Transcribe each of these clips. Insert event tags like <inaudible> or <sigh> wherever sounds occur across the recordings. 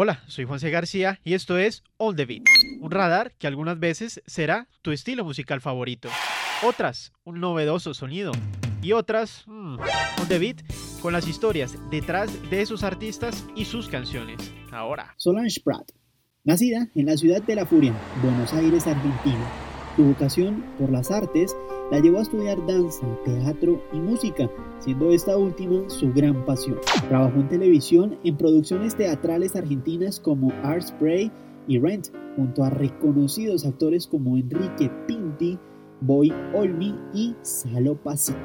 Hola, soy Juanse García y esto es All the Beat, un radar que algunas veces será tu estilo musical favorito, otras un novedoso sonido y otras mmm, All the Beat con las historias detrás de esos artistas y sus canciones. Ahora. Solange Pratt, nacida en la ciudad de La Furia, Buenos Aires, Argentina. Su vocación por las artes la llevó a estudiar danza, teatro y música, siendo esta última su gran pasión. Trabajó en televisión en producciones teatrales argentinas como Art Spray y Rent, junto a reconocidos actores como Enrique Pinti, Boy Olmi y Salo Pasic.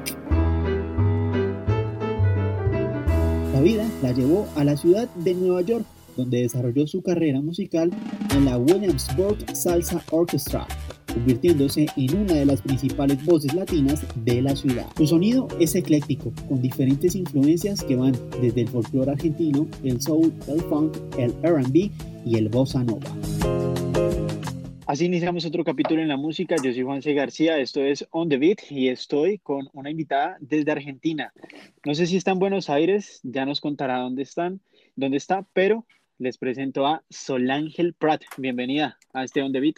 La vida la llevó a la ciudad de Nueva York, donde desarrolló su carrera musical en la Williamsburg Salsa Orchestra, convirtiéndose en una de las principales voces latinas de la ciudad. Su sonido es ecléctico, con diferentes influencias que van desde el folclore argentino, el soul, el funk, el RB y el bossa nova. Así iniciamos otro capítulo en la música. Yo soy Juan C. García, esto es On the Beat y estoy con una invitada desde Argentina. No sé si está en Buenos Aires, ya nos contará dónde están, dónde está, pero les presento a Solángel Pratt. Bienvenida a este On the Beat.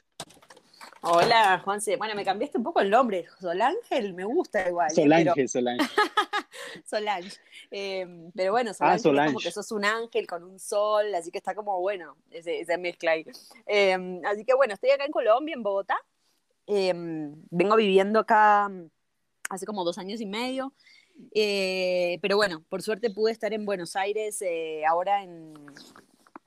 Hola, Juanse. Bueno, me cambiaste un poco el nombre. Solángel, me gusta igual. ¿eh? Solange, Solange. <laughs> Solange. Em, pero bueno, Solange, Es como que sos un ángel con un sol, así que está como bueno ese, esa mezcla ahí. Em, así que bueno, estoy acá en Colombia, en Bogotá. Em, vengo viviendo acá hace como dos años y medio. Eh, pero bueno, por suerte pude estar en Buenos Aires eh, ahora en,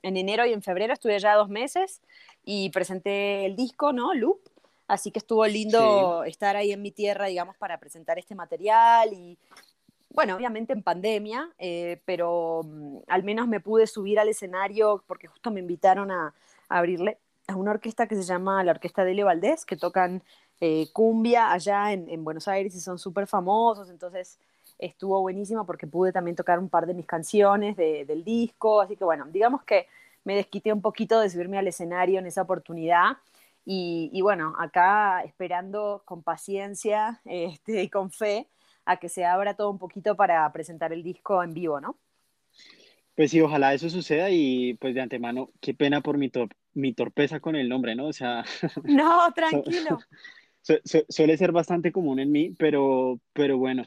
en enero y en febrero, estuve ya dos meses y presenté el disco, ¿no? Loop. Así que estuvo lindo estar ahí en mi tierra, digamos, para presentar este material y, bueno, obviamente en pandemia, eh, pero mm, al menos me pude subir al escenario porque justo me invitaron a, abrirle a una orquesta que se llama la Orquesta de Leo Valdés, que tocan eh, cumbia allá en, Buenos Aires y son súper famosos, entonces estuvo buenísimo porque pude también tocar un par de mis canciones del disco, así que bueno, digamos que me desquité un poquito de subirme al escenario en esa oportunidad. Y, bueno, acá esperando con paciencia <laughs> este, y con fe a que se abra todo un poquito para presentar el disco en vivo, ¿no? Pues sí, ojalá eso suceda y pues de antemano, qué pena por mi, mi torpeza con el nombre, ¿no? O sea... <laughs> No, tranquilo. <laughs> suele ser bastante común en mí, pero, pero bueno,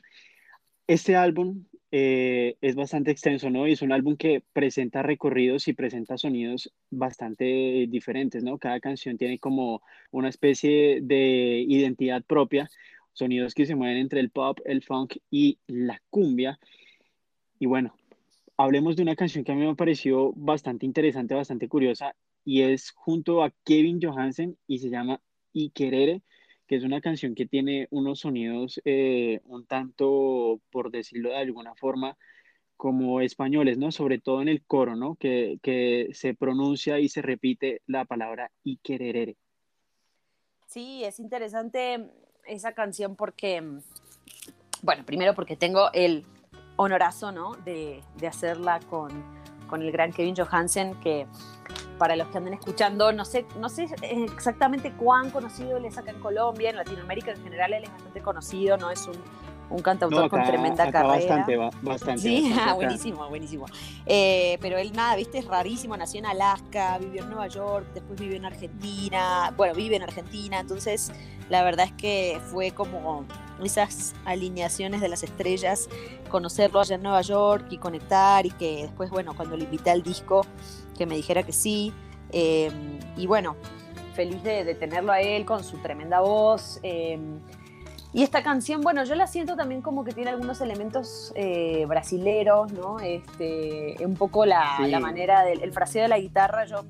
este álbum eh, es bastante extenso, ¿no? Y es un álbum que presenta recorridos y presenta sonidos bastante diferentes, ¿no? Cada canción tiene como una especie de identidad propia, sonidos que se mueven entre el pop, el funk y la cumbia. Y bueno, hablemos de una canción que a mí me pareció bastante interesante, bastante curiosa, y es junto a Kevin Johansen y se llama Y Querere que es una canción que tiene unos sonidos eh, un tanto, por decirlo de alguna forma, como españoles, ¿no? Sobre todo en el coro, ¿no? Que, que se pronuncia y se repite la palabra y quererere. Sí, es interesante esa canción porque, bueno, primero porque tengo el honorazo, ¿no? De, de hacerla con, con el gran Kevin Johansen, que para los que anden escuchando, no sé, no sé exactamente cuán conocido él es acá en Colombia, en Latinoamérica en general él es bastante conocido, no es un, un cantautor con tremenda carrera. Bastante, bastante. Sí, <laughs> buenísimo, buenísimo. Eh, pero él nada, viste, es rarísimo, nació en Alaska, vivió en Nueva York, después vivió en Argentina, bueno, vive en Argentina, entonces la verdad es que fue como esas alineaciones de las estrellas, conocerlo allá en Nueva York y conectar y que después, bueno, cuando le invité al disco, que me dijera que sí. Em, y bueno, feliz de, tenerlo a él con su tremenda voz. Em, y esta canción, bueno, yo la siento también como que tiene algunos elementos eh, brasileros, ¿no? Este, un poco la, manera del el fraseo de la guitarra, yo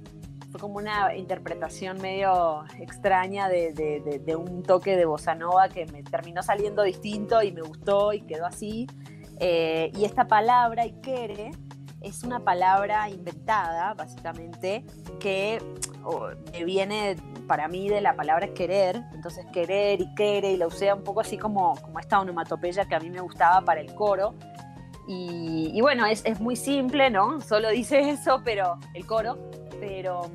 fue como una interpretación medio extraña de, un toque de bossa nova que me terminó saliendo distinto y me gustó y quedó así. Eh, y esta palabra, Ikere, es una palabra inventada, básicamente, que viene para mí de la palabra querer, entonces querer y quiere, y la usé un poco así como, como esta onomatopeya que a mí me gustaba para el coro. Y, bueno, es, es, muy simple, ¿no? Solo dice <laughs> eso, pero el coro, pero,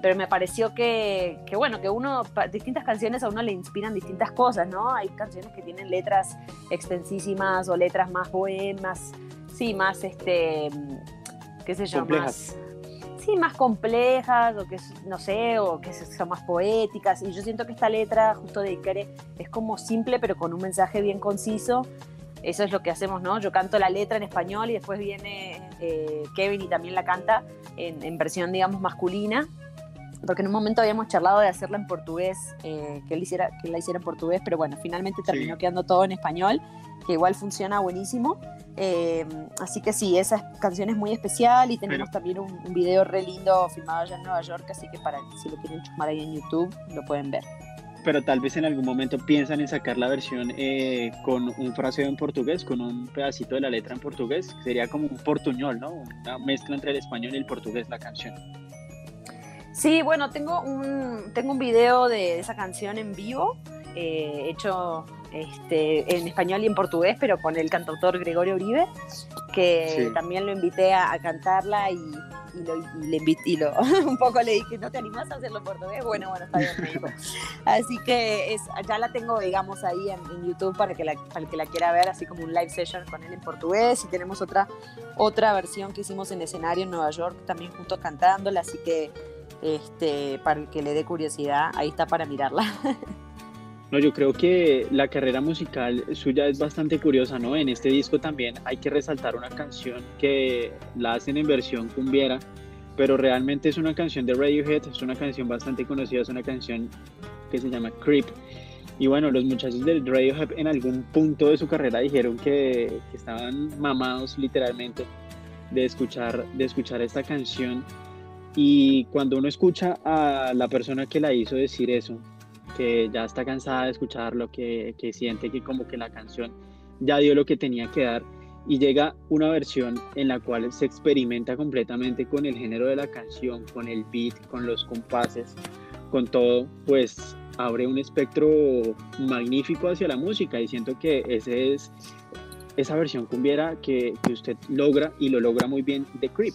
pero me pareció que, que, bueno, que uno, distintas canciones a uno le inspiran distintas cosas, ¿no? Hay canciones que tienen letras extensísimas o letras más poemas, sí, más, este, qué sé yo, más sí, más complejas, o que no sé, o que son más poéticas. Y yo siento que esta letra, justo de Icare, es como simple, pero con un mensaje bien conciso. Eso es lo que hacemos, ¿no? Yo canto la letra en español y después viene eh, Kevin y también la canta en, en, versión, digamos, masculina. Porque en un momento habíamos charlado de hacerla en portugués, eh, que, él hiciera, que la hiciera en portugués, pero bueno, finalmente terminó quedando todo en español, que igual funciona buenísimo. Eh, así que sí, esa canción es muy especial y tenemos también un, un, video re lindo filmado allá en Nueva York, así que para si lo quieren chumar ahí en YouTube, lo pueden ver. Pero tal vez en algún momento piensan en sacar la versión eh, con un fraseo en portugués, con un pedacito de la letra en portugués, sería como un portuñol, ¿no? Una mezcla entre el español y el portugués la canción. Sí, bueno, tengo un, tengo un video de esa canción en vivo, eh, hecho este, en español y en portugués, pero con el cantautor Gregorio Uribe, que sí. también lo invité a, a cantarla y, y, lo, y le invité, y lo, <laughs> un poco le dije, ¿no te animas a hacerlo en portugués? Bueno, bueno, está bien, me dijo. Así que es, ya la tengo, digamos, ahí en, en, YouTube para que, la, para el que la quiera ver, así como un live session con él en portugués. Y tenemos otra, otra versión que hicimos en escenario en Nueva York, también juntos cantándola, así que este, para el que le dé curiosidad, ahí está para mirarla. <laughs> No, yo creo que la carrera musical suya es bastante curiosa, ¿no? En este disco también hay que resaltar una canción que la hacen en versión cumbiera, pero realmente es una canción de Radiohead, es una canción bastante conocida, es una canción que se llama Creep. Y bueno, los muchachos del Radiohead en algún punto de su carrera dijeron que, que estaban mamados literalmente de escuchar, de escuchar esta canción. Y cuando uno escucha a la persona que la hizo decir eso, que ya está cansada de escucharlo, que, que siente que como que la canción ya dio lo que tenía que dar y llega una versión en la cual se experimenta completamente con el género de la canción, con el beat, con los compases, con todo, pues abre un espectro magnífico hacia la música y siento que ese es esa versión cumbiera que, que usted logra y lo logra muy bien de Creep.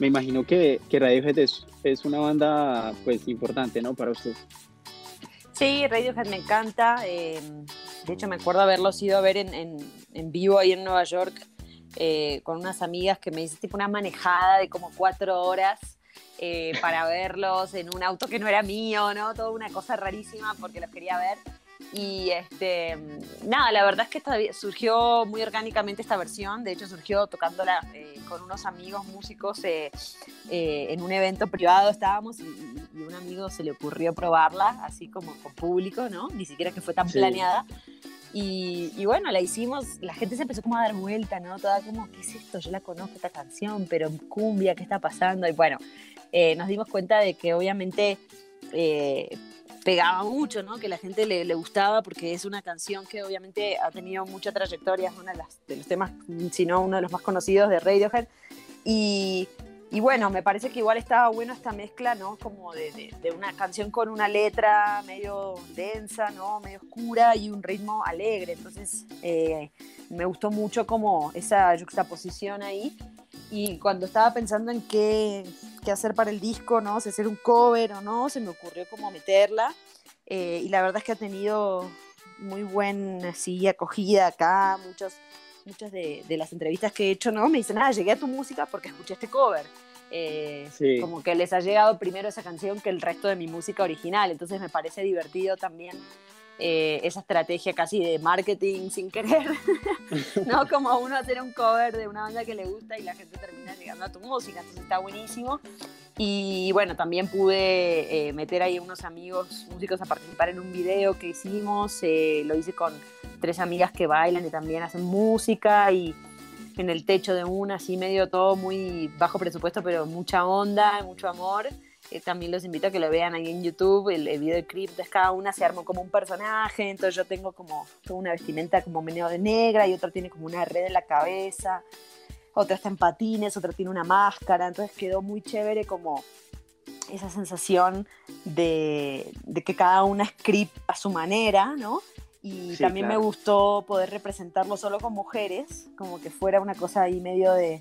Me imagino que, que Radiohead es, es una banda pues importante, ¿no? Para usted. Sí, Radiohead me encanta. Eh, de hecho, me acuerdo haberlos ido a ver en, en, en vivo ahí en Nueva York eh, con unas amigas que me hice tipo una manejada de como cuatro horas eh, para verlos en un auto que no era mío, ¿no? Toda una cosa rarísima porque los quería ver. Y este, nada, la verdad es que esta, surgió muy orgánicamente esta versión. De hecho, surgió tocándola eh, con unos amigos músicos eh, eh, en un evento privado estábamos y, y, un amigo se le ocurrió probarla, así como con público, ¿no? Ni siquiera que fue tan sí. planeada. Y, y, bueno, la hicimos, la gente se empezó como a dar vuelta, ¿no? Toda como, ¿qué es esto? Yo la conozco esta canción, pero cumbia, ¿qué está pasando? Y bueno, nos dimos cuenta de que obviamente pegaba mucho, ¿no? Que la gente le, le, gustaba porque es una canción que obviamente ha tenido mucha trayectoria, es uno de, las, de los temas, si no uno de los más conocidos de Radiohead. Y, y, bueno, me parece que igual estaba bueno esta mezcla, ¿no? Como de, de, de, una canción con una letra medio densa, ¿no? Medio oscura y un ritmo alegre. Entonces, eh, me gustó mucho como esa juxtaposición ahí. Y cuando estaba pensando en qué, qué hacer para el disco, ¿no? Si hacer un cover o no, se me ocurrió como meterla. Eh, y la verdad es que ha tenido muy buena sí, acogida acá. Muchos, muchas de, de, las entrevistas que he hecho, ¿no? Me dicen, ah, llegué a tu música porque escuché este cover. Eh, sí. Como que les ha llegado primero esa canción que el resto de mi música original. Entonces me parece divertido también eh, esa estrategia casi de marketing sin querer, <laughs> ¿no? Como uno hacer un cover de una banda que le gusta y la gente termina llegando a tu música, entonces está buenísimo. Y bueno, también pude eh, meter ahí unos amigos músicos a participar en un video que hicimos, eh, lo hice con tres amigas que bailan y también hacen música y en el techo de una, así medio todo muy bajo presupuesto, pero mucha onda, mucho amor. Eh, también los invito a que lo vean ahí en YouTube, el, el video de de cada una se armó como un personaje, entonces yo tengo como una vestimenta como medio de negra y otra tiene como una red en la cabeza, otra está en patines, otra tiene una máscara, entonces quedó muy chévere como esa sensación de, de que cada una script a su manera, ¿no? Y sí, también claro. me gustó poder representarlo solo con mujeres, como que fuera una cosa ahí medio de,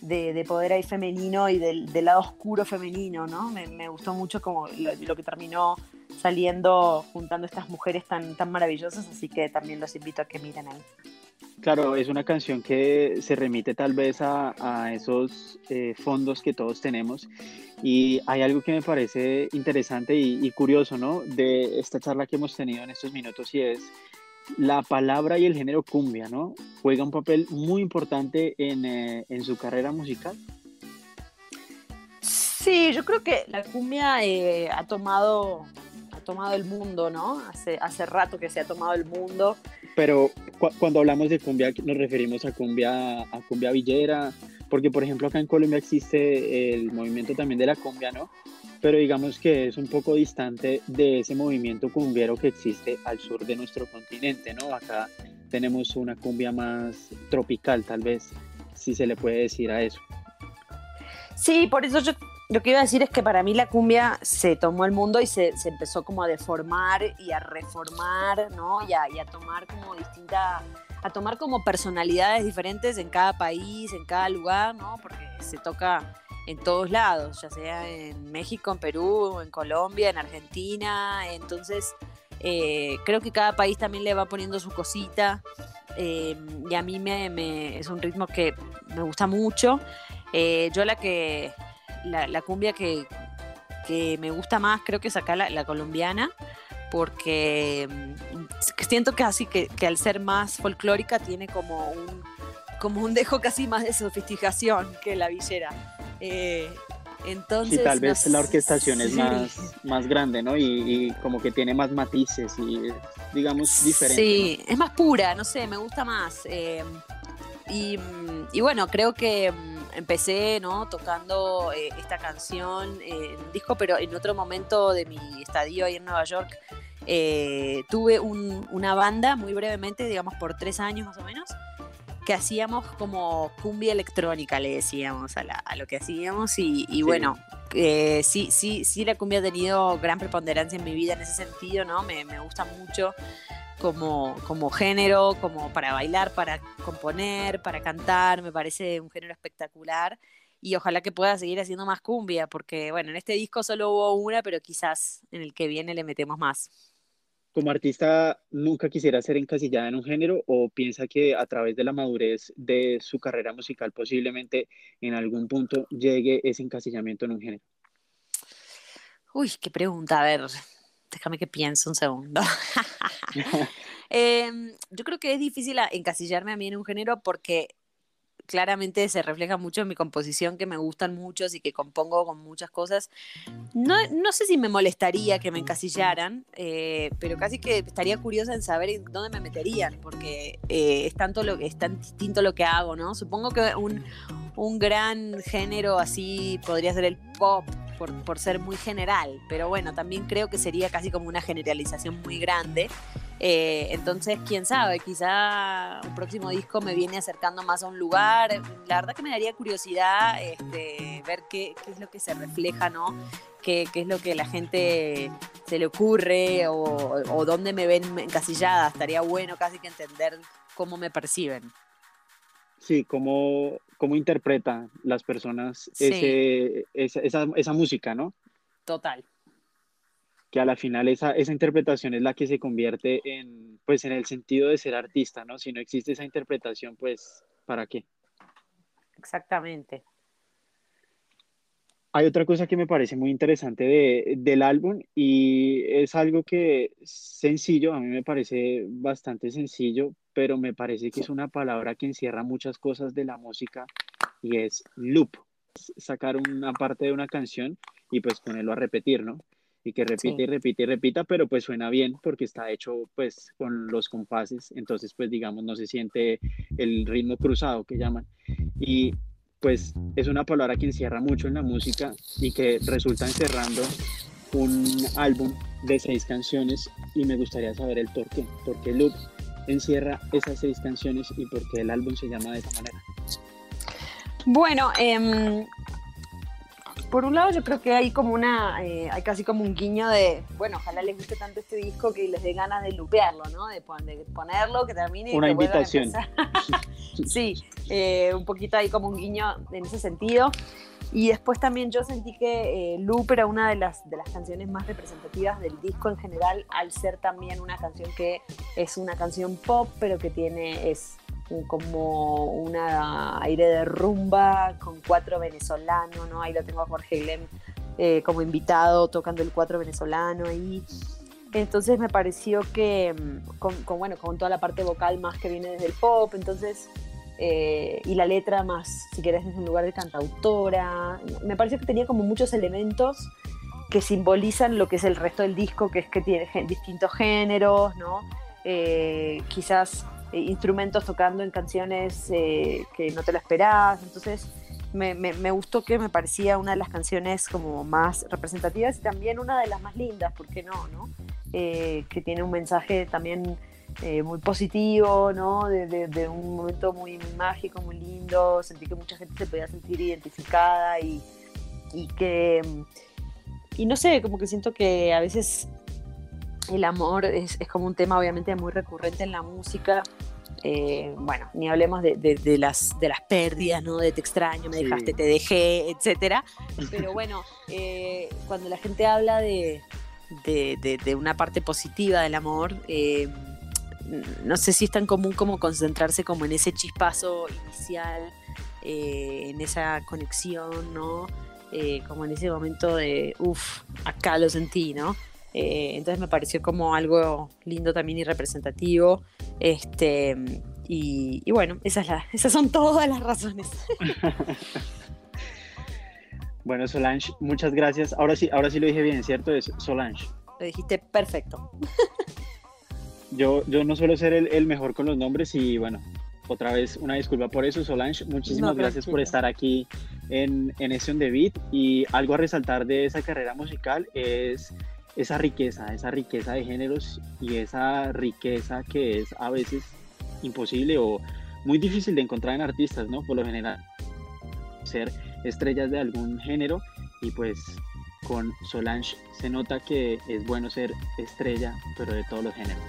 de, de, poder ahí femenino y del, lado oscuro femenino, ¿no? Me, gustó mucho como lo, que terminó saliendo juntando estas mujeres tan, tan maravillosas, así que también los invito a que miren ahí. Claro, es una canción que se remite tal vez a, esos eh, fondos que todos tenemos y hay algo que me parece interesante y, curioso, ¿no? De esta charla que hemos tenido en estos minutos y es la palabra y el género cumbia, ¿no? Juega un papel muy importante en, eh, en su carrera musical. Sí, yo creo que la cumbia eh, ha tomado ha tomado el mundo, ¿no? Hace, hace rato que se ha tomado el mundo. Pero cuando hablamos de cumbia nos referimos a cumbia a cumbia villera, porque por ejemplo acá en Colombia existe el movimiento también de la cumbia, ¿no? Pero digamos que es un poco distante de ese movimiento cumbiero que existe al sur de nuestro continente, ¿no? Acá tenemos una cumbia más tropical, tal vez, si se le puede decir a eso. Sí, por eso yo lo que iba a decir es que para mí la cumbia se tomó el mundo y se, empezó como a deformar y a reformar, ¿no? Y a, tomar como distintas, a tomar como personalidades diferentes en cada país, en cada lugar, ¿no? Porque se toca en todos lados, ya sea en México, en Perú, en Colombia, en Argentina. Entonces, eh, creo que cada país también le va poniendo su cosita. Eh, y a mí me, es un ritmo que me gusta mucho. Eh, yo la que la, cumbia que, me gusta más creo que es acá la, colombiana, porque mm, siento que así que, al ser más folclórica tiene como un, como un dejo casi más de sofisticación que la villera. Eh, entonces, sí, tal vez la orquestación es más, más grande, ¿no? Y, como que tiene más matices y, digamos, diferente. Sí, es más pura, no sé, me gusta más. Eh, y, y, bueno, creo que mm, empecé ¿no? tocando eh, esta canción en un disco, pero en otro momento de mi estadio ahí en Nueva York eh, tuve una banda muy brevemente, digamos por tres años más o menos, que hacíamos como cumbia electrónica, le decíamos a, lo que hacíamos y, bueno, eh, sí, sí, sí la cumbia ha tenido gran preponderancia en mi vida en ese sentido, ¿no? Me, me gusta mucho como, como género, como para bailar, para componer, para cantar, me parece un género espectacular y ojalá que pueda seguir haciendo más cumbia, porque bueno, en este disco solo hubo una, pero quizás en el que viene le metemos más. ¿Como artista nunca quisiera ser encasillada en un género o piensa que a través de la madurez de su carrera musical posiblemente en algún punto llegue ese encasillamiento en un género? Uy, qué pregunta, a ver, déjame que piense un segundo. <laughs> <laughs> Em, yo creo que es difícil encasillarme a mí en un género porque claramente se refleja mucho en mi composición, que me gustan muchos y que compongo con muchas cosas. No, no sé si me molestaría que me encasillaran, eh, pero casi que estaría curiosa en saber dónde me meterían, porque eh, es, tanto lo, es tan distinto lo que hago, ¿no? Supongo que un, un gran género así podría ser el pop, por, ser muy general, pero bueno, también creo que sería casi como una generalización muy grande. Eh, entonces, quién sabe, quizá un próximo disco me viene acercando más a un lugar. La verdad que me daría curiosidad este, ver qué, qué, es lo que se refleja, ¿no? Qué, qué, es lo que la gente se le ocurre o, o dónde me ven encasillada. Estaría bueno casi que entender cómo me perciben. Sí, cómo, cómo interpretan las personas ese, esa, esa, música, ¿no? Total. Que a la final esa, esa interpretación es la que se convierte en, pues, en el sentido de ser artista, ¿no? Si no existe esa interpretación, pues, ¿para qué? Exactamente. Hay otra cosa que me parece muy interesante de, del álbum y es algo que sencillo, a mí me parece bastante sencillo, pero me parece que es una palabra que encierra muchas cosas de la música y es loop. Sacar una parte de una canción y pues ponerlo a repetir, ¿no? Y que repite y repite y repita, pero pues suena bien porque está hecho pues con los compases, entonces pues digamos no se siente el ritmo cruzado que llaman. Y pues es una palabra que encierra mucho en la música y que resulta encerrando un álbum de seis canciones y me gustaría saber el por qué, porque Loop encierra esas seis canciones y por qué el álbum se llama de esa manera. Bueno, em, por un lado yo creo que hay como una, eh, hay casi como un guiño de, bueno, ojalá les guste tanto este disco que les dé ganas de lupearlo, ¿no? De, ponerlo, que termine. Una invitación. <laughs> sí, eh, un poquito ahí como un guiño en ese sentido. Y después también yo sentí que eh, Loop era una de las, de las canciones más representativas del disco en general, al ser también una canción que es una canción pop, pero que tiene, es como un aire de rumba con cuatro venezolanos, ¿no? Ahí lo tengo a Jorge Glem eh, como invitado tocando el cuatro venezolano ahí. Entonces me pareció que, mm, con, bueno, con toda la parte vocal más que viene desde el pop, entonces, eh, y la letra más, si querés, desde un lugar de cantautora, me pareció que tenía como muchos elementos que simbolizan lo que es el resto del disco, que es que tiene distintos géneros, ¿no? Eh, quizás instrumentos tocando en canciones que no te lo esperás, entonces me, gustó que me parecía una de las canciones como más representativas y también una de las más lindas, ¿por qué no? no? Eh, que tiene un mensaje también eh, muy positivo, ¿no? De, un momento muy, mágico, muy lindo, sentí que mucha gente se podía sentir identificada y, y que, y no sé, como que siento que a veces el amor es, es como un tema obviamente muy recurrente en la música eh, bueno, ni hablemos de, las, de las pérdidas, ¿no? De te extraño, me dejaste, te dejé, etcétera. Pero bueno, eh, cuando la gente habla de, una parte positiva del amor, eh, no sé si es tan común como concentrarse como en ese chispazo inicial, en esa conexión, ¿no? como en ese momento de, uff, acá lo sentí, ¿no? Eh, entonces me pareció como algo lindo también y representativo. Este, y, bueno, esas, esas son todas las razones. <laughs> bueno, Solange, muchas gracias. Ahora sí, ahora sí lo dije bien, ¿cierto? Es Solange. Lo dijiste perfecto. <laughs> yo, yo no suelo ser el, mejor con los nombres y bueno, otra vez una disculpa por eso, Solange. Muchísimas gracias por estar aquí en, en Ese de Beat. Y algo a resaltar de esa carrera musical es esa riqueza, esa riqueza de géneros y esa riqueza que es a veces imposible o muy difícil de encontrar en artistas, ¿no? Por lo general, ser estrellas de algún género y pues con Solange se nota que es bueno ser estrella, pero de todos los géneros.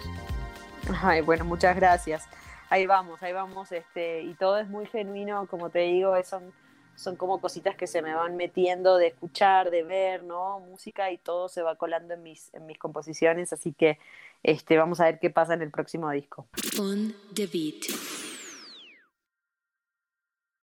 Ay, bueno, muchas gracias. Ahí vamos, ahí vamos, este, y todo es muy genuino, como te digo, son son como cositas que se me van metiendo de escuchar, de ver, ¿no? Música y todo se va colando en mis, en mis composiciones, así que este, vamos a ver qué pasa en el próximo disco.